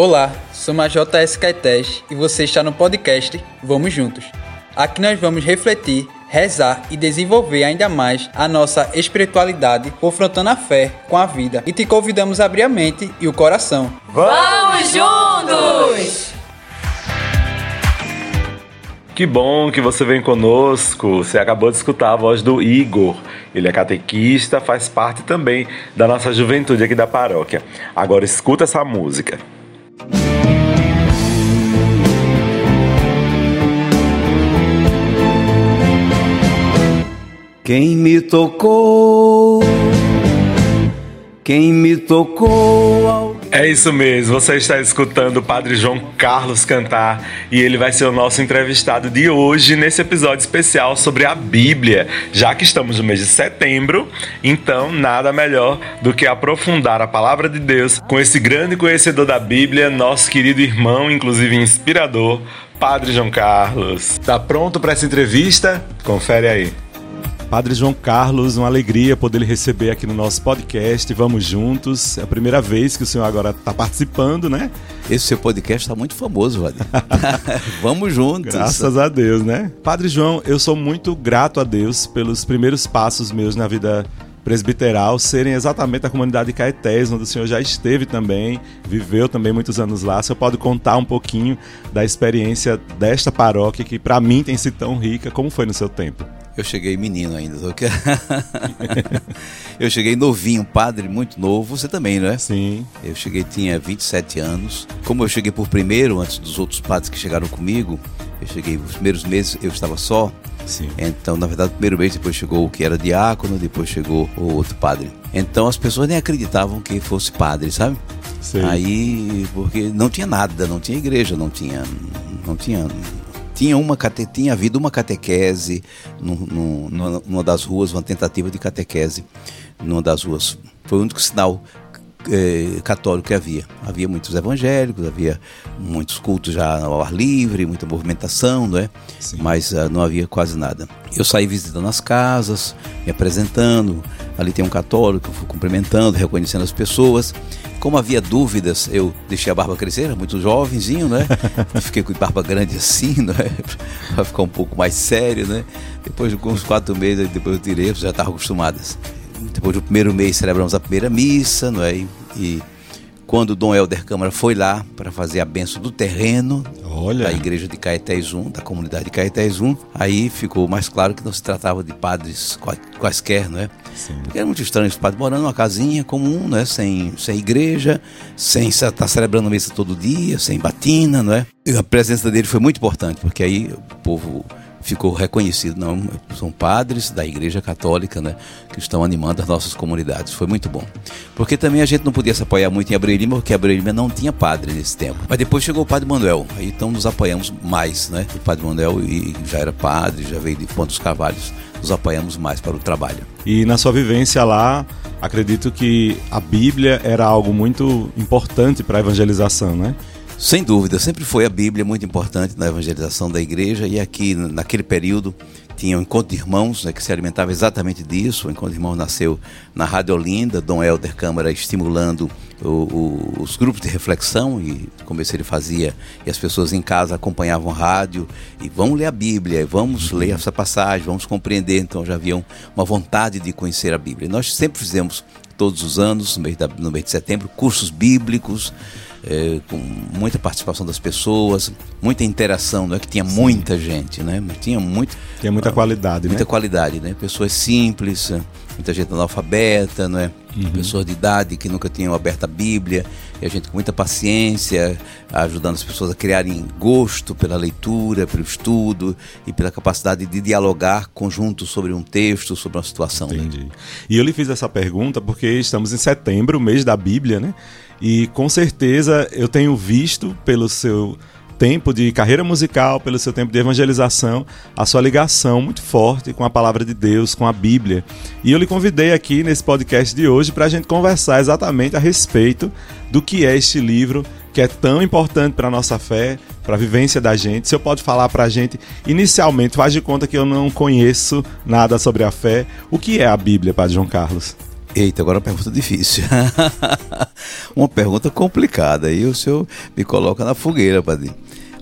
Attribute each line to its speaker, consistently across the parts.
Speaker 1: Olá, sou a JS Caetés e você está no podcast Vamos Juntos. Aqui nós vamos refletir, rezar e desenvolver ainda mais a nossa espiritualidade, confrontando a fé com a vida. E te convidamos a abrir a mente e o coração.
Speaker 2: Vamos juntos!
Speaker 3: Que bom que você vem conosco. Você acabou de escutar a voz do Igor. Ele é catequista, faz parte também da nossa juventude aqui da paróquia. Agora escuta essa música.
Speaker 4: Quem me tocou? Quem me tocou?
Speaker 3: É isso mesmo, você está escutando o Padre João Carlos cantar e ele vai ser o nosso entrevistado de hoje nesse episódio especial sobre a Bíblia. Já que estamos no mês de setembro, então nada melhor do que aprofundar a palavra de Deus com esse grande conhecedor da Bíblia, nosso querido irmão, inclusive inspirador, Padre João Carlos. Tá pronto para essa entrevista? Confere aí.
Speaker 5: Padre João Carlos, uma alegria poder lhe receber aqui no nosso podcast. Vamos juntos. É a primeira vez que o senhor agora está participando, né?
Speaker 4: Esse seu podcast está muito famoso, Vadir. Vamos juntos.
Speaker 5: Graças a Deus, né? Padre João, eu sou muito grato a Deus pelos primeiros passos meus na vida presbiteral serem exatamente a comunidade de Caetés, onde o senhor já esteve também, viveu também muitos anos lá. O senhor pode contar um pouquinho da experiência desta paróquia que para mim tem sido tão rica, como foi no seu tempo?
Speaker 4: Eu cheguei menino ainda. eu cheguei novinho, padre, muito novo. Você também, não é?
Speaker 5: Sim.
Speaker 4: Eu cheguei, tinha 27 anos. Como eu cheguei por primeiro, antes dos outros padres que chegaram comigo, eu cheguei, os primeiros meses eu estava só.
Speaker 5: Sim.
Speaker 4: Então, na verdade, o primeiro mês depois chegou o que era diácono, depois chegou o outro padre. Então as pessoas nem acreditavam que fosse padre, sabe?
Speaker 5: Sim.
Speaker 4: Aí, porque não tinha nada, não tinha igreja, não tinha, não tinha tinha, uma, tinha havido uma catequese no, no, numa das ruas, uma tentativa de catequese numa das ruas. Foi o único sinal é, católico que havia. Havia muitos evangélicos, havia muitos cultos já ao ar livre, muita movimentação, não é?
Speaker 5: Sim.
Speaker 4: Mas uh, não havia quase nada. Eu saí visitando as casas, me apresentando. Ali tem um católico, fui cumprimentando, reconhecendo as pessoas. Como havia dúvidas, eu deixei a barba crescer, era muito jovenzinho, né? Fiquei com barba grande assim, né? Para ficar um pouco mais sério, né? Depois de uns quatro meses, depois eu tirei, já estava acostumadas. Depois do primeiro mês celebramos a primeira missa, não é? E quando o Dom Helder Câmara foi lá para fazer a benção do terreno
Speaker 5: Olha.
Speaker 4: da igreja de Caetés 1, da comunidade de Caetés 1, aí ficou mais claro que não se tratava de padres quaisquer, não é?
Speaker 5: Sim.
Speaker 4: Porque era muito estranho os padres morando numa casinha comum, né? sem, sem igreja, sem estar tá celebrando missa todo dia, sem batina, não é? E a presença dele foi muito importante, porque aí o povo ficou reconhecido. Não, são padres da Igreja Católica, né, que estão animando as nossas comunidades. Foi muito bom. Porque também a gente não podia se apoiar muito em Abreu Lima, porque Abreu Lima não tinha padre nesse tempo. Mas depois chegou o Padre Manuel, aí então nos apoiamos mais, né? O Padre Manuel e já era padre, já veio de Pontos Carvalhos, nos apoiamos mais para o trabalho.
Speaker 5: E na sua vivência lá, acredito que a Bíblia era algo muito importante para a evangelização, né?
Speaker 4: Sem dúvida, sempre foi a Bíblia muito importante na evangelização da igreja e aqui naquele período tinha o um Encontro de Irmãos, né, que se alimentava exatamente disso. O Encontro de Irmãos nasceu na Rádio Olinda, Dom Helder Câmara estimulando o, o, os grupos de reflexão e como ele fazia, e as pessoas em casa acompanhavam rádio e vamos ler a Bíblia, vamos ler essa passagem, vamos compreender. Então já haviam uma vontade de conhecer a Bíblia. nós sempre fizemos todos os anos, no mês, da, no mês de setembro, cursos bíblicos é, com muita participação das pessoas, muita interação, não é que tinha Sim. muita gente, né? Mas tinha muito.
Speaker 5: Tinha muita qualidade,
Speaker 4: muita
Speaker 5: né?
Speaker 4: qualidade, né? Pessoas simples, muita gente analfabeta, não é? Uhum. Pessoas de idade que nunca tinham aberto a Bíblia, e a gente com muita paciência, ajudando as pessoas a criarem gosto pela leitura, pelo estudo e pela capacidade de dialogar conjunto sobre um texto, sobre uma situação.
Speaker 5: Né? Entendi. Né? E eu lhe fiz essa pergunta porque estamos em setembro, mês da Bíblia, né? E com certeza eu tenho visto pelo seu tempo de carreira musical, pelo seu tempo de evangelização, a sua ligação muito forte com a palavra de Deus, com a Bíblia. E eu lhe convidei aqui nesse podcast de hoje para a gente conversar exatamente a respeito do que é este livro que é tão importante para a nossa fé, para a vivência da gente. Se eu pode falar para a gente, inicialmente, faz de conta que eu não conheço nada sobre a fé. O que é a Bíblia, Padre João Carlos?
Speaker 4: Eita, agora é uma pergunta difícil. uma pergunta complicada. E o senhor me coloca na fogueira, Padre.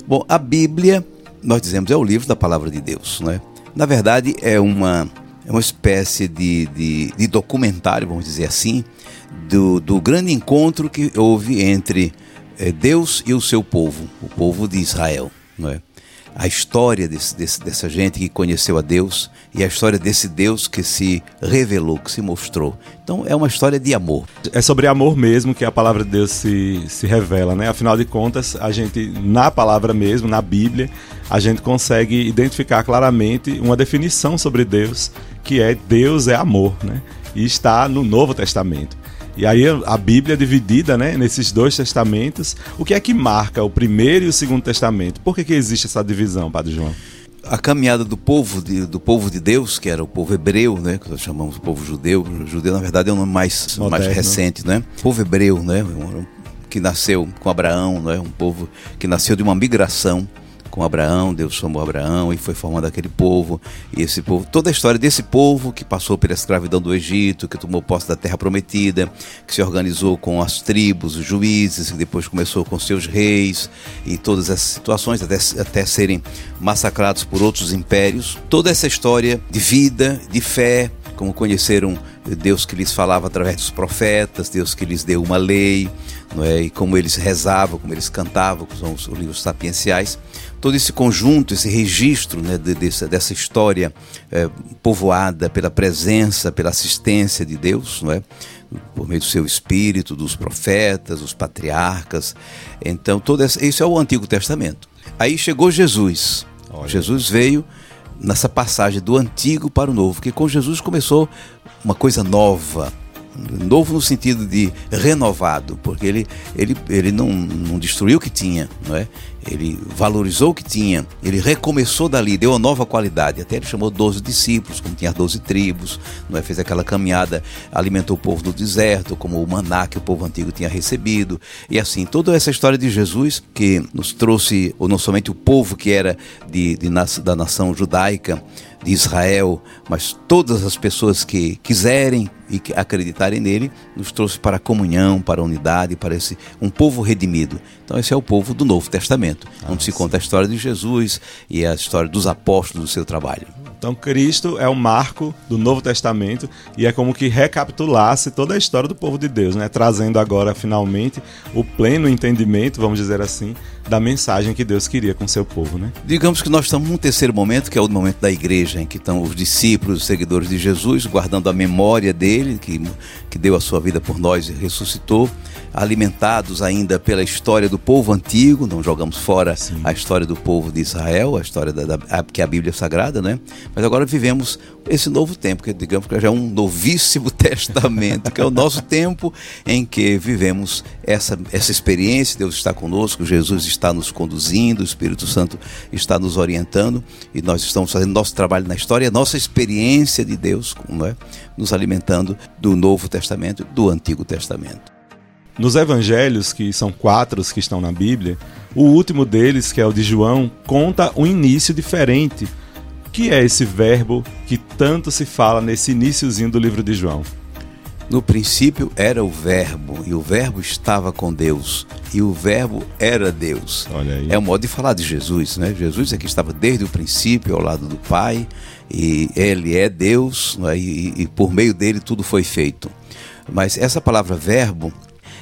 Speaker 4: Bom, a Bíblia, nós dizemos, é o livro da palavra de Deus, né? Na verdade, é uma, é uma espécie de, de, de documentário, vamos dizer assim, do, do grande encontro que houve entre é, Deus e o seu povo, o povo de Israel. Não é? A história desse, desse, dessa gente que conheceu a Deus e a história desse Deus que se revelou, que se mostrou. Então é uma história de amor.
Speaker 5: É sobre amor mesmo que a palavra de Deus se, se revela, né? Afinal de contas, a gente, na palavra mesmo, na Bíblia, a gente consegue identificar claramente uma definição sobre Deus, que é Deus é amor, né? E está no Novo Testamento. E aí a Bíblia é dividida né, nesses dois testamentos. O que é que marca o primeiro e o segundo testamento? Por que, que existe essa divisão, Padre João?
Speaker 4: a caminhada do povo de, do povo de Deus, que era o povo hebreu, né, que nós chamamos de povo judeu. O judeu na verdade é um nome mais, Moderno. mais recente, né? O povo hebreu, né, que nasceu com Abraão, né, um povo que nasceu de uma migração com Abraão, Deus chamou Abraão e foi formando aquele povo. E esse povo, toda a história desse povo que passou pela escravidão do Egito, que tomou posse da terra prometida, que se organizou com as tribos, os juízes, que depois começou com seus reis e todas essas situações até, até serem massacrados por outros impérios. Toda essa história de vida, de fé, como conheceram Deus que lhes falava através dos profetas, Deus que lhes deu uma lei, não é? e como eles rezavam, como eles cantavam, são os livros sapienciais todo esse conjunto, esse registro né, de, dessa, dessa história é, povoada pela presença, pela assistência de Deus, não é? por meio do seu espírito, dos profetas, dos patriarcas. Então, todo esse, isso é o Antigo Testamento. Aí chegou Jesus. Olha. Jesus veio nessa passagem do Antigo para o Novo, porque com Jesus começou uma coisa nova novo no sentido de renovado, porque ele, ele, ele não, não destruiu o que tinha, não é? ele valorizou o que tinha, ele recomeçou dali, deu uma nova qualidade. Até ele chamou 12 discípulos, como tinha 12 tribos, não é? fez aquela caminhada, alimentou o povo no deserto, como o maná que o povo antigo tinha recebido. E assim, toda essa história de Jesus que nos trouxe, ou não somente o povo que era de, de da nação judaica, de Israel, mas todas as pessoas que quiserem e que acreditarem nele, nos trouxe para a comunhão, para a unidade, para esse um povo redimido. Então esse é o povo do Novo Testamento, ah, onde se conta a história de Jesus e a história dos apóstolos do seu trabalho.
Speaker 5: Então Cristo é o marco do Novo Testamento e é como que recapitulasse toda a história do povo de Deus, né? Trazendo agora finalmente o pleno entendimento, vamos dizer assim, da mensagem que Deus queria com seu povo, né?
Speaker 4: Digamos que nós estamos num terceiro momento, que é o momento da igreja, em que estão os discípulos, os seguidores de Jesus, guardando a memória dele, que, que deu a sua vida por nós e ressuscitou, alimentados ainda pela história do povo antigo, não jogamos fora Sim. a história do povo de Israel, a história da, da, que é a Bíblia é sagrada, né? Mas agora vivemos esse novo tempo, que digamos que já é um novíssimo testamento, que é o nosso tempo em que vivemos essa, essa experiência, Deus está conosco, Jesus está nos conduzindo, o Espírito Santo está nos orientando e nós estamos fazendo nosso trabalho na história, nossa experiência de Deus, não é? nos alimentando do Novo Testamento, do Antigo Testamento.
Speaker 5: Nos evangelhos, que são quatro que estão na Bíblia, o último deles, que é o de João, conta um início diferente. Que é esse verbo que tanto se fala nesse iníciozinho do livro de João?
Speaker 4: No princípio era o Verbo, e o Verbo estava com Deus, e o Verbo era Deus. É o modo de falar de Jesus, né? Jesus é que estava desde o princípio ao lado do Pai, e ele é Deus, né? e, e por meio dele tudo foi feito. Mas essa palavra verbo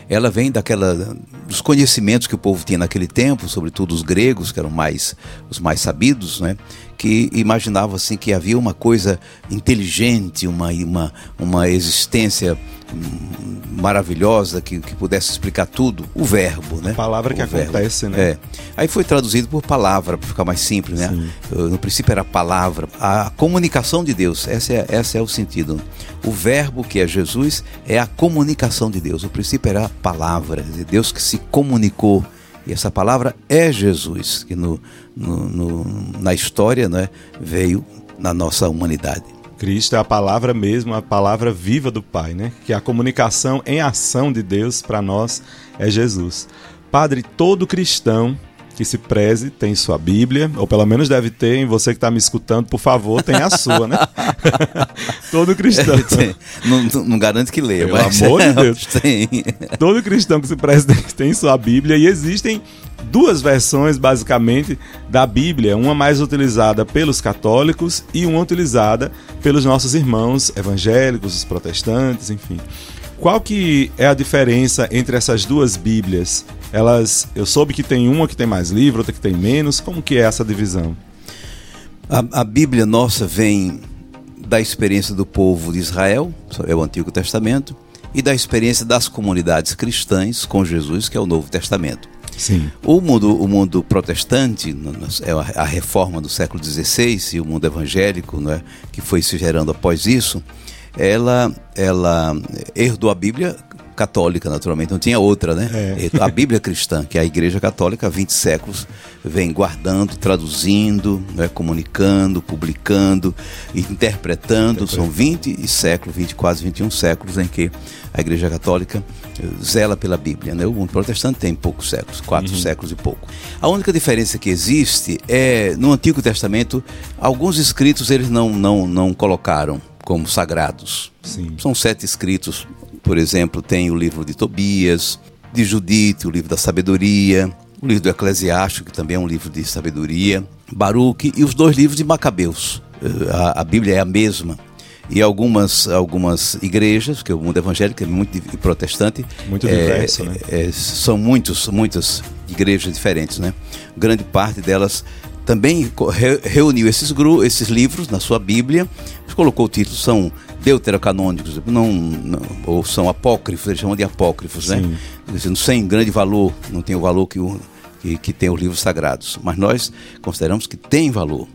Speaker 4: ela vem daquela dos conhecimentos que o povo tinha naquele tempo, sobretudo os gregos, que eram mais os mais sabidos, né? que imaginavam assim que havia uma coisa inteligente, uma, uma, uma existência maravilhosa que, que pudesse explicar tudo, o verbo, né? A
Speaker 5: palavra
Speaker 4: o
Speaker 5: que verbo. acontece, né?
Speaker 4: É. Aí foi traduzido por palavra, para ficar mais simples, né? Sim. No princípio era palavra, a comunicação de Deus, esse é, esse é o sentido. O verbo que é Jesus é a comunicação de Deus. O princípio era a palavra, Deus que se comunicou. E essa palavra é Jesus, que no, no, no na história né, veio na nossa humanidade.
Speaker 5: Cristo é a palavra mesmo, a palavra viva do Pai, né? Que a comunicação em ação de Deus para nós é Jesus. Padre, todo cristão que se preze tem sua Bíblia, ou pelo menos deve ter, em você que está me escutando, por favor, tem a sua, né? Todo cristão.
Speaker 4: não, não, garante que leia,
Speaker 5: Pelo
Speaker 4: mas
Speaker 5: amor de Deus. Tem. Todo cristão que se preze tem sua Bíblia e existem duas versões, basicamente, da Bíblia, uma mais utilizada pelos católicos e uma utilizada pelos nossos irmãos evangélicos, os protestantes, enfim. Qual que é a diferença entre essas duas Bíblias? Elas, eu soube que tem uma que tem mais livro, outra que tem menos. Como que é essa divisão?
Speaker 4: A, a Bíblia nossa vem da experiência do povo de Israel, é o Antigo Testamento, e da experiência das comunidades cristãs com Jesus, que é o Novo Testamento.
Speaker 5: Sim.
Speaker 4: O mundo, o mundo protestante, é a reforma do século XVI e o mundo evangélico, não é, que foi se gerando após isso, ela, ela herdou a Bíblia católica, naturalmente, não tinha outra, né? É. A Bíblia cristã, que é a Igreja Católica há 20 séculos vem guardando, traduzindo, né, comunicando, publicando, interpretando. São 20 séculos, 20, quase 21 séculos em que a Igreja Católica eh, zela pela Bíblia. Né? O mundo protestante tem poucos séculos, quatro uhum. séculos e pouco. A única diferença que existe é, no Antigo Testamento, alguns escritos eles não, não, não colocaram como sagrados.
Speaker 5: Sim.
Speaker 4: São sete escritos por exemplo, tem o livro de Tobias, de Judite, o livro da sabedoria, o livro do Eclesiástico, que também é um livro de sabedoria, Baruque e os dois livros de Macabeus. Eh, a, a Bíblia é a mesma. E algumas, algumas igrejas, que o mundo evangélico é muito protestante.
Speaker 5: Muito diverso,
Speaker 4: é,
Speaker 5: né?
Speaker 4: É, são muitos, muitas igrejas diferentes, né? Grande parte delas também reuniu esses, esses livros na sua Bíblia, colocou o título, são deuterocanônicos, não, não, ou são apócrifos, eles chamam de apócrifos, né? Não sem grande valor, não tem o valor que, o, que, que tem os livros sagrados. Mas nós consideramos que tem valor.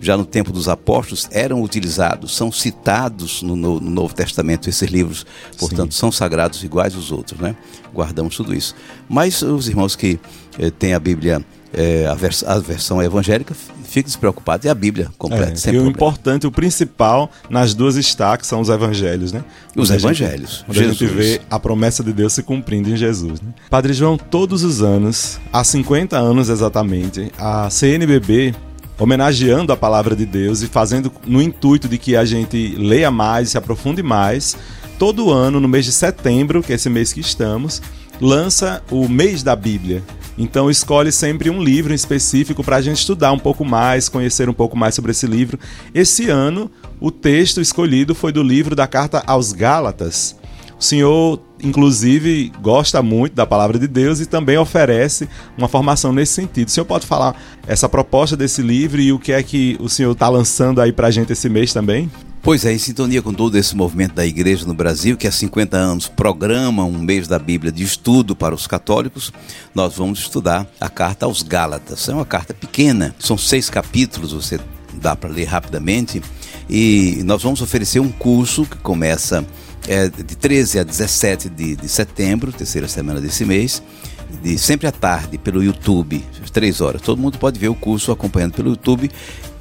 Speaker 4: Já no tempo dos apóstolos eram utilizados, são citados no, no, no Novo Testamento esses livros, portanto Sim. são sagrados iguais aos outros, né? Guardamos tudo isso. Mas os irmãos que eh, têm a Bíblia é, a, vers a, versão evangélica, fique despreocupado. E a Bíblia completa. É,
Speaker 5: e problema. o importante, o principal nas duas estaques são os evangelhos, né?
Speaker 4: Os onde evangelhos.
Speaker 5: A gente, Jesus. a gente vê a promessa de Deus se cumprindo em Jesus. Né? Padre João, todos os anos, há 50 anos exatamente, a CNBB homenageando a palavra de Deus e fazendo no intuito de que a gente leia mais, se aprofunde mais, todo ano, no mês de setembro, que é esse mês que estamos, lança o mês da Bíblia. Então escolhe sempre um livro específico para a gente estudar um pouco mais, conhecer um pouco mais sobre esse livro. Esse ano, o texto escolhido foi do livro da carta aos Gálatas. O senhor, inclusive, gosta muito da palavra de Deus e também oferece uma formação nesse sentido. O senhor pode falar essa proposta desse livro e o que é que o senhor está lançando aí para a gente esse mês também?
Speaker 4: Pois é, em sintonia com todo esse movimento da igreja no Brasil, que há 50 anos programa um mês da Bíblia de estudo para os católicos, nós vamos estudar a carta aos Gálatas. É uma carta pequena, são seis capítulos, você dá para ler rapidamente, e nós vamos oferecer um curso que começa é, de 13 a 17 de, de setembro, terceira semana desse mês, de sempre à tarde pelo YouTube, três horas. Todo mundo pode ver o curso acompanhando pelo YouTube.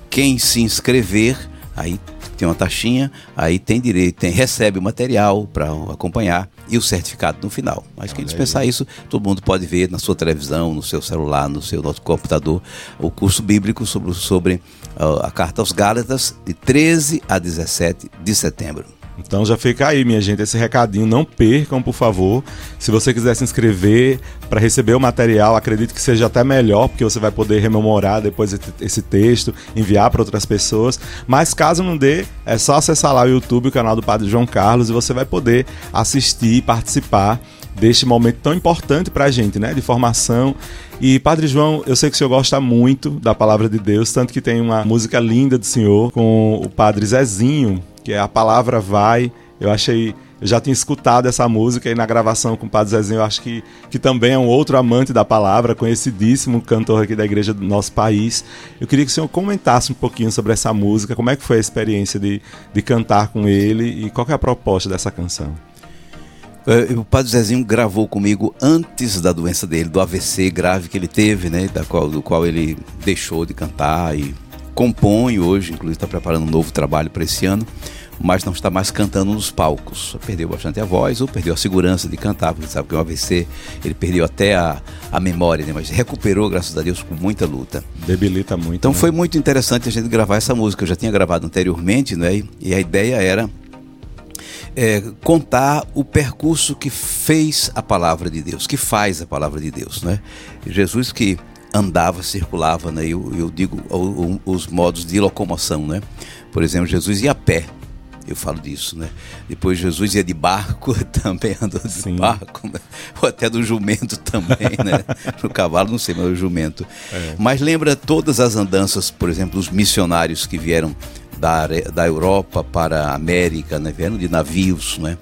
Speaker 4: Quem se inscrever, aí tem uma taxinha, aí tem direito, tem, recebe o material para acompanhar e o certificado no final. Mas quem dispensar isso, todo mundo pode ver na sua televisão, no seu celular, no seu nosso computador, o curso bíblico sobre, sobre uh, a carta aos Gálatas, de 13 a 17 de setembro.
Speaker 5: Então já fica aí, minha gente, esse recadinho. Não percam, por favor. Se você quiser se inscrever para receber o material, acredito que seja até melhor, porque você vai poder rememorar depois esse texto, enviar para outras pessoas. Mas caso não dê, é só acessar lá o YouTube, o canal do Padre João Carlos, e você vai poder assistir e participar deste momento tão importante para a gente, né? De formação. E Padre João, eu sei que o senhor gosta muito da palavra de Deus, tanto que tem uma música linda do senhor com o Padre Zezinho, que é A Palavra Vai. Eu achei. Eu já tinha escutado essa música e na gravação com o Padre Zezinho, eu acho que, que também é um outro amante da palavra, conhecidíssimo cantor aqui da igreja do nosso país. Eu queria que o senhor comentasse um pouquinho sobre essa música, como é que foi a experiência de, de cantar com ele e qual é a proposta dessa canção.
Speaker 4: É, o Padre Zezinho gravou comigo antes da doença dele, do AVC grave que ele teve, né? Da qual, do qual ele deixou de cantar e compõe hoje, inclusive está preparando um novo trabalho para esse ano, mas não está mais cantando nos palcos. Perdeu bastante a voz ou perdeu a segurança de cantar, porque sabe que o AVC ele perdeu até a, a memória, né? mas recuperou, graças a Deus, com muita luta.
Speaker 5: Debilita muito.
Speaker 4: Então
Speaker 5: né?
Speaker 4: foi muito interessante a gente gravar essa música. Eu já tinha gravado anteriormente, né? E a ideia era é, contar o percurso que fez a palavra de Deus, que faz a palavra de Deus, né? Jesus que andava, circulava, né? Eu, eu digo os modos de locomoção, né? Por exemplo, Jesus ia a pé, eu falo disso, né? Depois Jesus ia de barco, também andou de Sim. barco, né? ou até do jumento também, né? No cavalo, não sei, mas o jumento. É. Mas lembra todas as andanças, por exemplo, dos missionários que vieram da, da Europa para a América, né? Vieram de navios, né?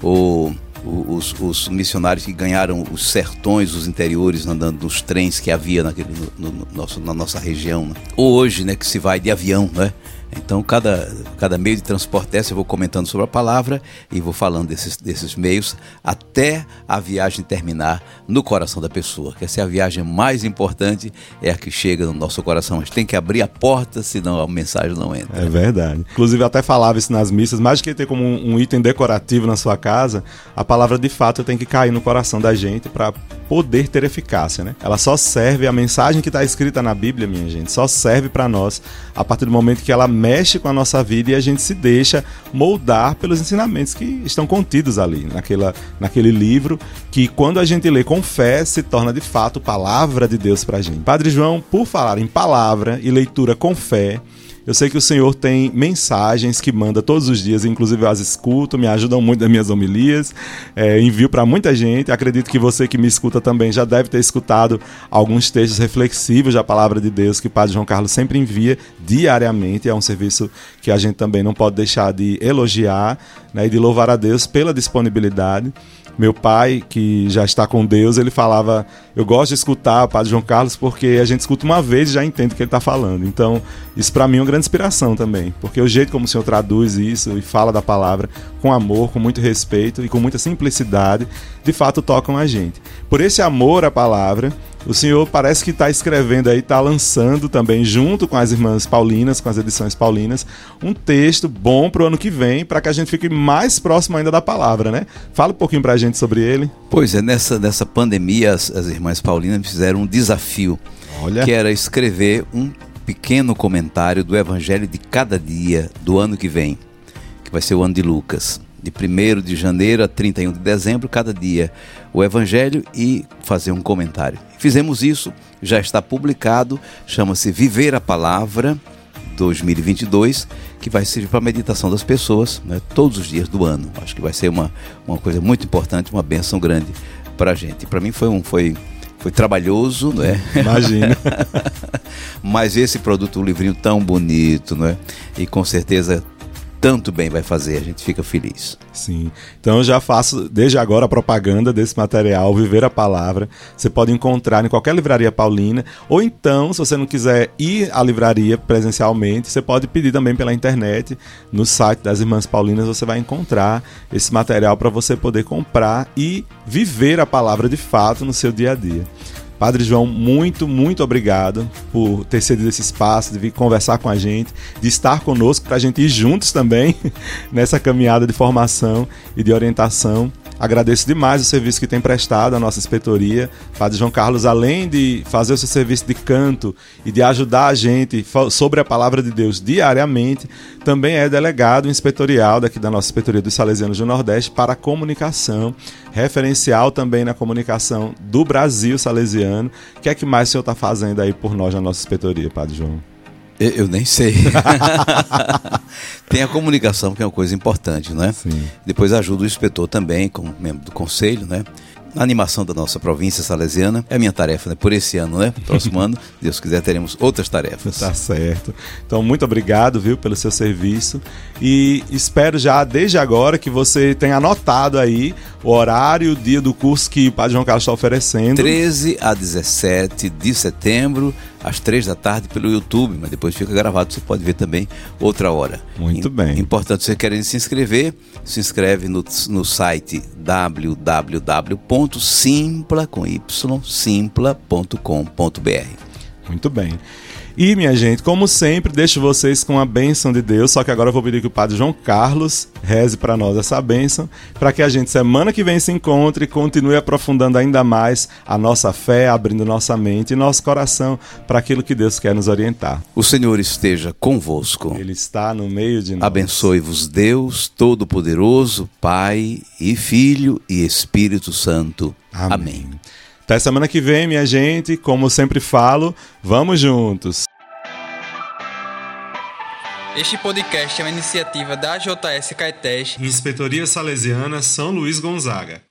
Speaker 4: Ou os, os, missionários que ganharam os sertões, os interiores, andando nos trens que havia naquele, no, no na nossa região. Né? Ou hoje, né, que se vai de avião, né? Então, cada, cada meio de transporte dessa eu vou comentando sobre a palavra e vou falando desses, desses meios até a viagem terminar no coração da pessoa. Que essa é a viagem mais importante, é a que chega no nosso coração. A gente tem que abrir a porta, senão a mensagem não entra.
Speaker 5: É verdade. Inclusive, eu até falava isso nas missas, mais que ter como um item decorativo na sua casa, a palavra de fato tem que cair no coração da gente para poder ter eficácia, né? Ela só serve, a mensagem que está escrita na Bíblia, minha gente, só serve para nós a partir do momento que ela mexe com a nossa vida e a gente se deixa moldar pelos ensinamentos que estão contidos ali, naquela, naquele livro, que quando a gente lê com fé, se torna de fato palavra de Deus para a gente. Padre João, por falar em palavra e leitura com fé, eu sei que o Senhor tem mensagens que manda todos os dias, inclusive eu as escuto, me ajudam muito nas minhas homilias, é, envio para muita gente. Acredito que você que me escuta também já deve ter escutado alguns textos reflexivos da palavra de Deus que o Padre João Carlos sempre envia diariamente. É um serviço que a gente também não pode deixar de elogiar né, e de louvar a Deus pela disponibilidade. Meu pai, que já está com Deus, ele falava: Eu gosto de escutar o Padre João Carlos porque a gente escuta uma vez e já entende o que ele está falando. Então, isso para mim é uma grande inspiração também, porque o jeito como o Senhor traduz isso e fala da palavra com amor, com muito respeito e com muita simplicidade, de fato tocam a gente. Por esse amor à palavra, o senhor parece que está escrevendo aí, está lançando também, junto com as irmãs Paulinas, com as edições Paulinas, um texto bom para o ano que vem, para que a gente fique mais próximo ainda da palavra, né? Fala um pouquinho para a gente sobre ele.
Speaker 4: Pois é, nessa, nessa pandemia, as, as irmãs Paulinas fizeram um desafio, Olha. que era escrever um pequeno comentário do Evangelho de cada dia do ano que vem, que vai ser o ano de Lucas de 1 de janeiro a 31 de dezembro, cada dia o Evangelho e fazer um comentário. Fizemos isso, já está publicado, chama-se Viver a Palavra 2022, que vai servir para a meditação das pessoas né, todos os dias do ano. Acho que vai ser uma, uma coisa muito importante, uma benção grande para a gente. Para mim foi um. Foi, foi trabalhoso, não é?
Speaker 5: Imagina.
Speaker 4: Mas esse produto, um livrinho tão bonito, não é? E com certeza tanto bem vai fazer, a gente fica feliz.
Speaker 5: Sim. Então eu já faço desde agora a propaganda desse material, Viver a Palavra. Você pode encontrar em qualquer livraria paulina, ou então, se você não quiser ir à livraria presencialmente, você pode pedir também pela internet, no site das Irmãs Paulinas, você vai encontrar esse material para você poder comprar e viver a palavra de fato no seu dia a dia. Padre João, muito, muito obrigado por ter cedido esse espaço, de vir conversar com a gente, de estar conosco para a gente ir juntos também nessa caminhada de formação e de orientação. Agradeço demais o serviço que tem prestado à nossa inspetoria. Padre João Carlos, além de fazer o seu serviço de canto e de ajudar a gente sobre a palavra de Deus diariamente, também é delegado inspetorial daqui da nossa inspetoria dos Salesianos do Nordeste para a comunicação, referencial também na comunicação do Brasil salesiano. O que é que mais o senhor está fazendo aí por nós na nossa inspetoria, Padre João?
Speaker 4: Eu, eu nem sei. Tem a comunicação, que é uma coisa importante, né? Sim. Depois ajuda o inspetor também, como membro do conselho, né? na animação da nossa província salesiana. É a minha tarefa, né? Por esse ano, né? Próximo ano, Deus quiser, teremos outras tarefas.
Speaker 5: Tá certo. Então, muito obrigado, viu, pelo seu serviço. E espero já, desde agora, que você tenha anotado aí o horário, o dia do curso que o Padre João Carlos está oferecendo.
Speaker 4: 13 a 17 de setembro, às 3 da tarde, pelo YouTube, mas depois fica gravado, você pode ver também outra hora.
Speaker 5: Muito bem.
Speaker 4: Importante, se você querendo se inscrever, se inscreve no, no site www.simpla.com.br.
Speaker 5: Muito bem. E, minha gente, como sempre, deixo vocês com a bênção de Deus, só que agora eu vou pedir que o Padre João Carlos reze para nós essa bênção, para que a gente semana que vem se encontre e continue aprofundando ainda mais a nossa fé, abrindo nossa mente e nosso coração para aquilo que Deus quer nos orientar.
Speaker 4: O Senhor esteja convosco.
Speaker 5: Ele está no meio de nós.
Speaker 4: Abençoe-vos Deus Todo-Poderoso, Pai e Filho e Espírito Santo. Amém. Amém.
Speaker 5: Até semana que vem, minha gente. Como sempre falo, vamos juntos.
Speaker 1: Este podcast é uma iniciativa da JS Caetés,
Speaker 5: Inspetoria Salesiana São Luís Gonzaga.